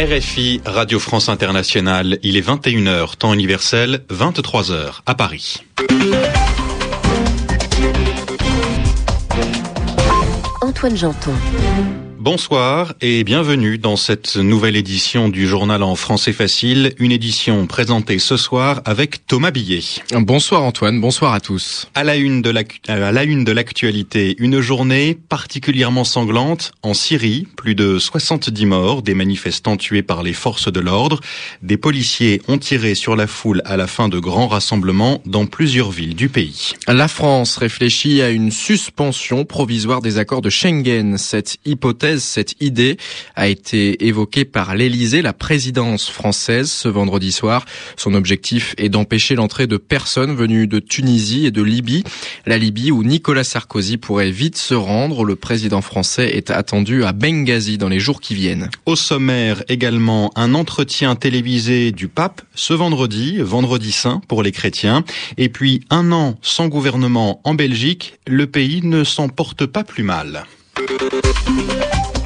RFI, Radio France Internationale, il est 21h, temps universel, 23h à Paris. Antoine Janton. Bonsoir et bienvenue dans cette nouvelle édition du journal en français facile, une édition présentée ce soir avec Thomas Billet. Bonsoir Antoine, bonsoir à tous. À la une de l'actualité, une journée particulièrement sanglante en Syrie, plus de 70 morts, des manifestants tués par les forces de l'ordre, des policiers ont tiré sur la foule à la fin de grands rassemblements dans plusieurs villes du pays. La France réfléchit à une suspension provisoire des accords de Schengen, cette hypothèse cette idée a été évoquée par l'Élysée, la présidence française, ce vendredi soir. Son objectif est d'empêcher l'entrée de personnes venues de Tunisie et de Libye. La Libye où Nicolas Sarkozy pourrait vite se rendre. Le président français est attendu à Benghazi dans les jours qui viennent. Au sommaire également un entretien télévisé du pape ce vendredi, vendredi saint pour les chrétiens. Et puis un an sans gouvernement en Belgique, le pays ne s'en porte pas plus mal.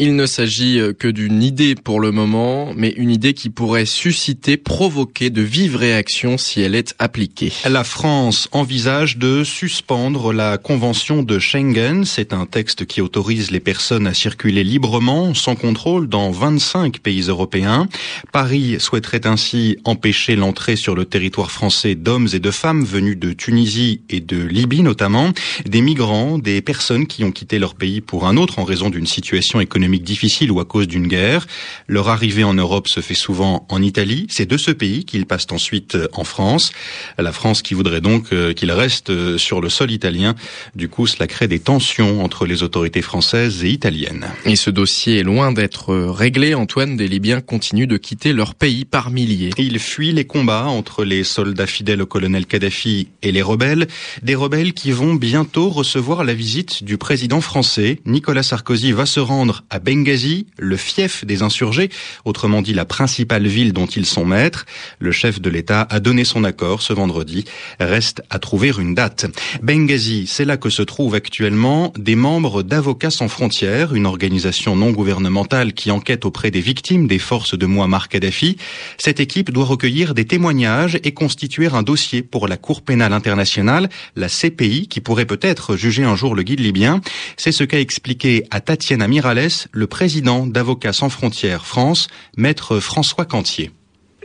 Il ne s'agit euh, que d'une idée pour le moment, mais une idée qui pourrait susciter, provoquer de vives réactions si elle est appliquée. La France envisage de suspendre la convention de Schengen. C'est un texte qui autorise les personnes à circuler librement, sans contrôle, dans 25 pays européens. Paris souhaiterait ainsi empêcher l'entrée sur le territoire français d'hommes et de femmes venus de Tunisie et de Libye notamment, des migrants, des personnes qui ont quitté leur pays pour un autre en raison d'une situation économique difficile ou à cause d'une guerre. Leur arrivée en Europe se fait souvent en Italie. C'est de ce pays qu'ils passent ensuite euh, en France. La France qui voudrait donc euh, qu'ils restent euh, sur le sol italien. Du coup, cela crée des tensions entre les autorités françaises et italiennes. Et ce dossier est loin d'être réglé. Antoine, des Libyens continuent de quitter leur pays par milliers. Ils fuient les combats entre les soldats fidèles au colonel Kadhafi et les rebelles. Des rebelles qui vont bientôt recevoir la visite du président français. Nicolas Sarkozy va se rendre à Benghazi, le fief des insurgés, autrement dit la principale ville dont ils sont maîtres. Le chef de l'État a donné son accord ce vendredi. Reste à trouver une date. Benghazi, c'est là que se trouvent actuellement des membres d'Avocats sans frontières, une organisation non gouvernementale qui enquête auprès des victimes des forces de Muammar Kadhafi. Cette équipe doit recueillir des témoignages et constituer un dossier pour la Cour pénale internationale, la CPI, qui pourrait peut-être juger un jour le guide libyen. C'est ce qu'a expliqué à Tatiana Mirales, le président d'Avocats sans frontières France, maître François Cantier.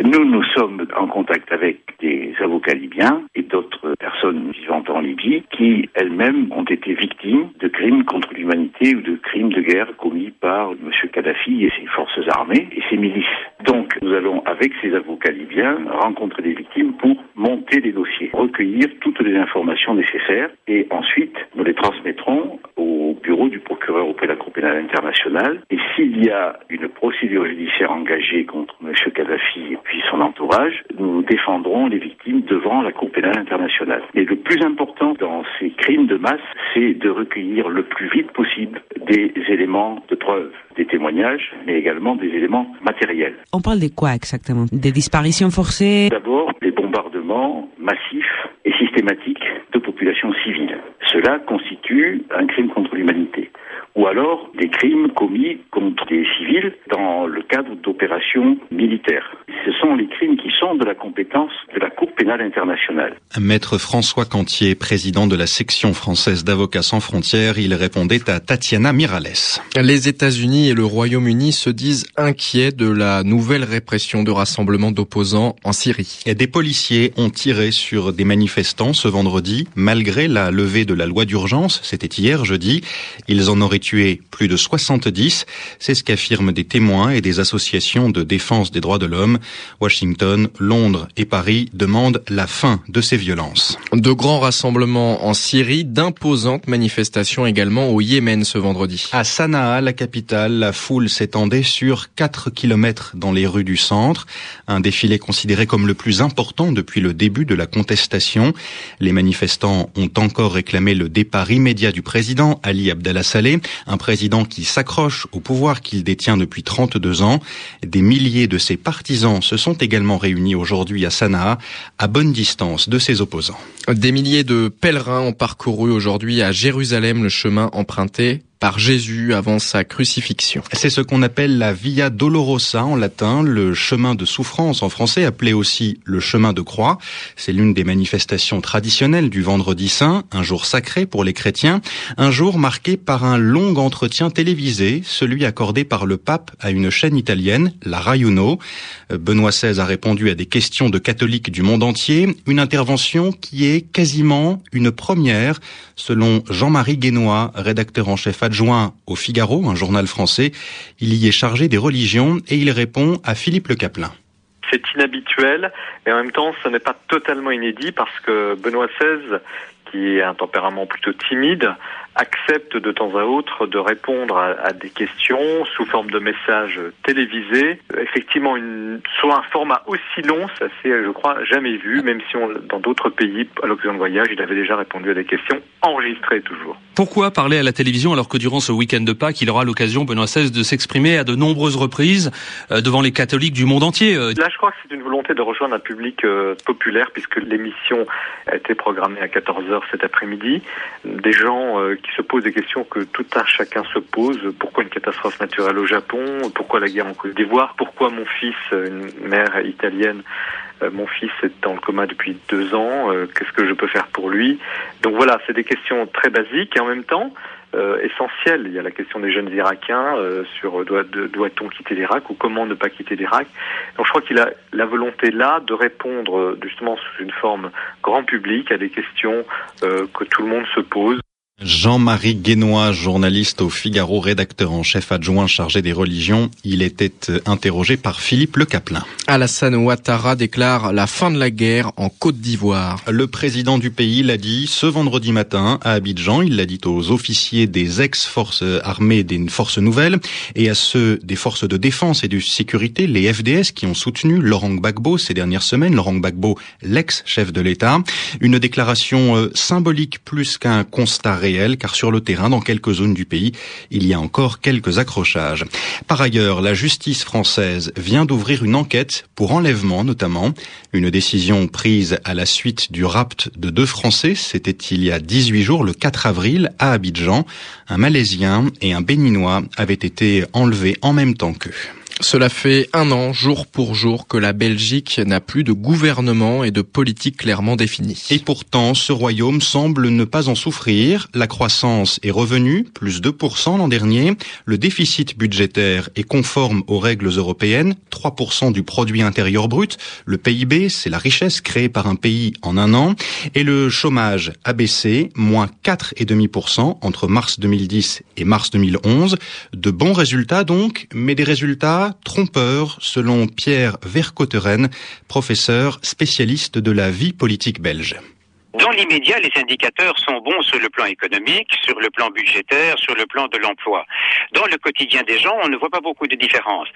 Nous, nous sommes en contact avec des avocats libyens et d'autres personnes vivant en Libye qui elles-mêmes ont été victimes de crimes contre l'humanité ou de crimes de guerre commis par M. Kadhafi et ses forces armées et ses milices. Donc nous allons avec ces avocats libyens rencontrer des victimes pour monter des dossiers, recueillir toutes les informations nécessaires et ensuite nous les transmettrons au bureau du procureur auprès de la Cour pénale internationale. Et s'il y a une procédure judiciaire engagée contre M. Kadhafi et puis son entourage, nous défendrons les victimes devant la Cour pénale internationale. Et le plus important dans ces crimes de masse, c'est de recueillir le plus vite possible des éléments de preuve, des témoignages, mais également des éléments matériels. On parle de quoi exactement? Des disparitions forcées? D'abord, des bombardements massifs et systématiques de populations civiles. Cela constitue un crime contre l'humanité ou alors des crimes commis contre des civils dans le cadre d'opérations militaires. Ce sont les crimes qui sont de la compétence de la Cour pénale internationale. Maître François Cantier, président de la section française d'avocats sans frontières, il répondait à Tatiana Mirales. Les États-Unis et le Royaume-Uni se disent inquiets de la nouvelle répression de rassemblements d'opposants en Syrie. Et des policiers ont tiré sur des manifestants ce vendredi, malgré la levée de la loi d'urgence. C'était hier, jeudi. Ils en auraient tué plus de 70. C'est ce qu'affirment des témoins et des associations de défense des droits de l'homme. Washington, Londres et Paris demandent la fin de ces violences. De grands rassemblements en Syrie, d'imposantes manifestations également au Yémen ce vendredi. À Sanaa, la capitale, la foule s'étendait sur 4 kilomètres dans les rues du centre. Un défilé considéré comme le plus important depuis le début de la contestation. Les manifestants ont encore réclamé le départ immédiat du président Ali Abdallah Saleh un président qui s'accroche au pouvoir qu'il détient depuis 32 ans. Des milliers de ses partisans se sont également réunis aujourd'hui à Sanaa, à bonne distance de ses opposants. Des milliers de pèlerins ont parcouru aujourd'hui à Jérusalem le chemin emprunté par Jésus avant sa crucifixion. C'est ce qu'on appelle la Via Dolorosa en latin, le chemin de souffrance en français, appelé aussi le chemin de croix. C'est l'une des manifestations traditionnelles du vendredi saint, un jour sacré pour les chrétiens, un jour marqué par un long entretien télévisé, celui accordé par le pape à une chaîne italienne, la Rai Uno. Benoît XVI a répondu à des questions de catholiques du monde entier, une intervention qui est quasiment une première, selon Jean-Marie Guénois, rédacteur en chef adjoint au Figaro, un journal français. Il y est chargé des religions et il répond à Philippe Le Caplin c'est inhabituel et en même temps ce n'est pas totalement inédit parce que Benoît XVI, qui a un tempérament plutôt timide, accepte de temps à autre de répondre à, des questions sous forme de messages télévisés. Effectivement, une, soit un format aussi long, ça c'est, je crois, jamais vu, même si on, dans d'autres pays, à l'occasion de voyage, il avait déjà répondu à des questions enregistrées toujours. Pourquoi parler à la télévision alors que durant ce week-end de Pâques, il aura l'occasion, Benoît XVI, de s'exprimer à de nombreuses reprises euh, devant les catholiques du monde entier euh? Là, je crois que c'est une volonté de rejoindre un public euh, populaire puisque l'émission a été programmée à 14h cet après-midi. Des gens qui se posent des questions que tout un chacun se pose. Pourquoi une catastrophe naturelle au Japon? Pourquoi la guerre en Côte d'Ivoire? Pourquoi mon fils, une mère italienne, euh, mon fils est dans le coma depuis deux ans, euh, qu'est-ce que je peux faire pour lui? Donc voilà, c'est des questions très basiques et en même temps euh, essentielles. Il y a la question des jeunes Irakiens sur doit-on quitter l'Irak ou comment ne pas quitter l'Irak? Donc je crois qu'il a la volonté là de répondre justement sous une forme grand public à des questions que tout le monde se pose. Jean-Marie Guénois, journaliste au Figaro, rédacteur en chef adjoint chargé des religions, il était euh, interrogé par Philippe Le Caplin. Alassane Ouattara déclare la fin de la guerre en Côte d'Ivoire. Le président du pays l'a dit ce vendredi matin à Abidjan. Il l'a dit aux officiers des ex-forces armées des forces nouvelles et à ceux des forces de défense et de sécurité, les FDS, qui ont soutenu Laurent Gbagbo ces dernières semaines. Laurent Gbagbo, l'ex-chef de l'État. Une déclaration euh, symbolique plus qu'un constat car sur le terrain, dans quelques zones du pays, il y a encore quelques accrochages. Par ailleurs, la justice française vient d'ouvrir une enquête pour enlèvement notamment, une décision prise à la suite du rapt de deux Français, c'était il y a 18 jours, le 4 avril, à Abidjan. Un Malaisien et un Béninois avaient été enlevés en même temps qu'eux. Cela fait un an, jour pour jour, que la Belgique n'a plus de gouvernement et de politique clairement définie. Et pourtant, ce royaume semble ne pas en souffrir. La croissance est revenue, plus 2% l'an dernier. Le déficit budgétaire est conforme aux règles européennes, 3% du produit intérieur brut. Le PIB, c'est la richesse créée par un pays en un an. Et le chômage a baissé, moins 4,5% entre mars 2010 et mars 2011. De bons résultats donc, mais des résultats trompeur, selon Pierre Vercotteren, professeur spécialiste de la vie politique belge. Dans l'immédiat, les indicateurs sont bons sur le plan économique, sur le plan budgétaire, sur le plan de l'emploi. Dans le quotidien des gens, on ne voit pas beaucoup de différences.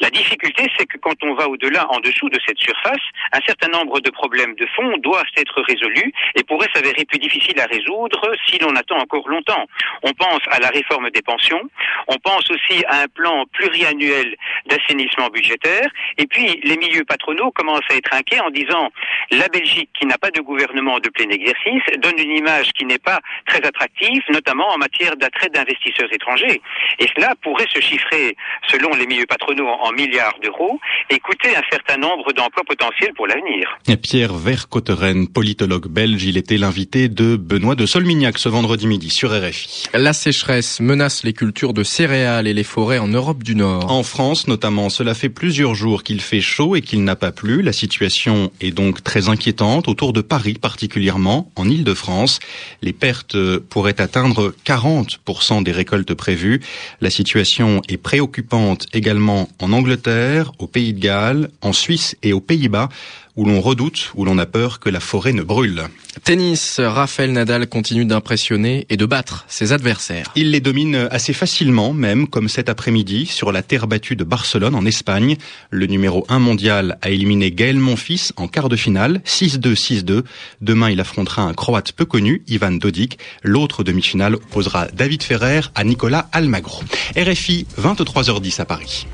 La difficulté, c'est que quand on va au-delà, en dessous de cette surface, un certain nombre de problèmes de fond doivent être résolus et pourraient s'avérer plus difficiles à résoudre si l'on attend encore longtemps. On pense à la réforme des pensions, on pense aussi à un plan pluriannuel d'assainissement budgétaire, et puis les milieux patronaux commencent à être inquiets en disant la Belgique, qui n'a pas de gouvernement de exercice donne une image qui n'est pas très attractive, notamment en matière d'attrait d'investisseurs étrangers. Et cela pourrait se chiffrer, selon les milieux patronaux, en milliards d'euros et coûter un certain nombre d'emplois potentiels pour l'avenir. Pierre Vercotteren, politologue belge, il était l'invité de Benoît de Solmignac ce vendredi midi sur RFI. La sécheresse menace les cultures de céréales et les forêts en Europe du Nord. En France notamment, cela fait plusieurs jours qu'il fait chaud et qu'il n'a pas plu. La situation est donc très inquiétante autour de Paris particulièrement en Île-de-France. Les pertes pourraient atteindre 40% des récoltes prévues. La situation est préoccupante également en Angleterre, au Pays de Galles, en Suisse et aux Pays-Bas où l'on redoute, où l'on a peur que la forêt ne brûle. Tennis, Rafael Nadal continue d'impressionner et de battre ses adversaires. Il les domine assez facilement, même comme cet après-midi sur la terre battue de Barcelone en Espagne. Le numéro 1 mondial a éliminé Gaël Monfils en quart de finale, 6-2, 6-2. Demain, il affrontera un Croate peu connu, Ivan Dodik. L'autre demi-finale opposera David Ferrer à Nicolas Almagro. RFI, 23h10 à Paris.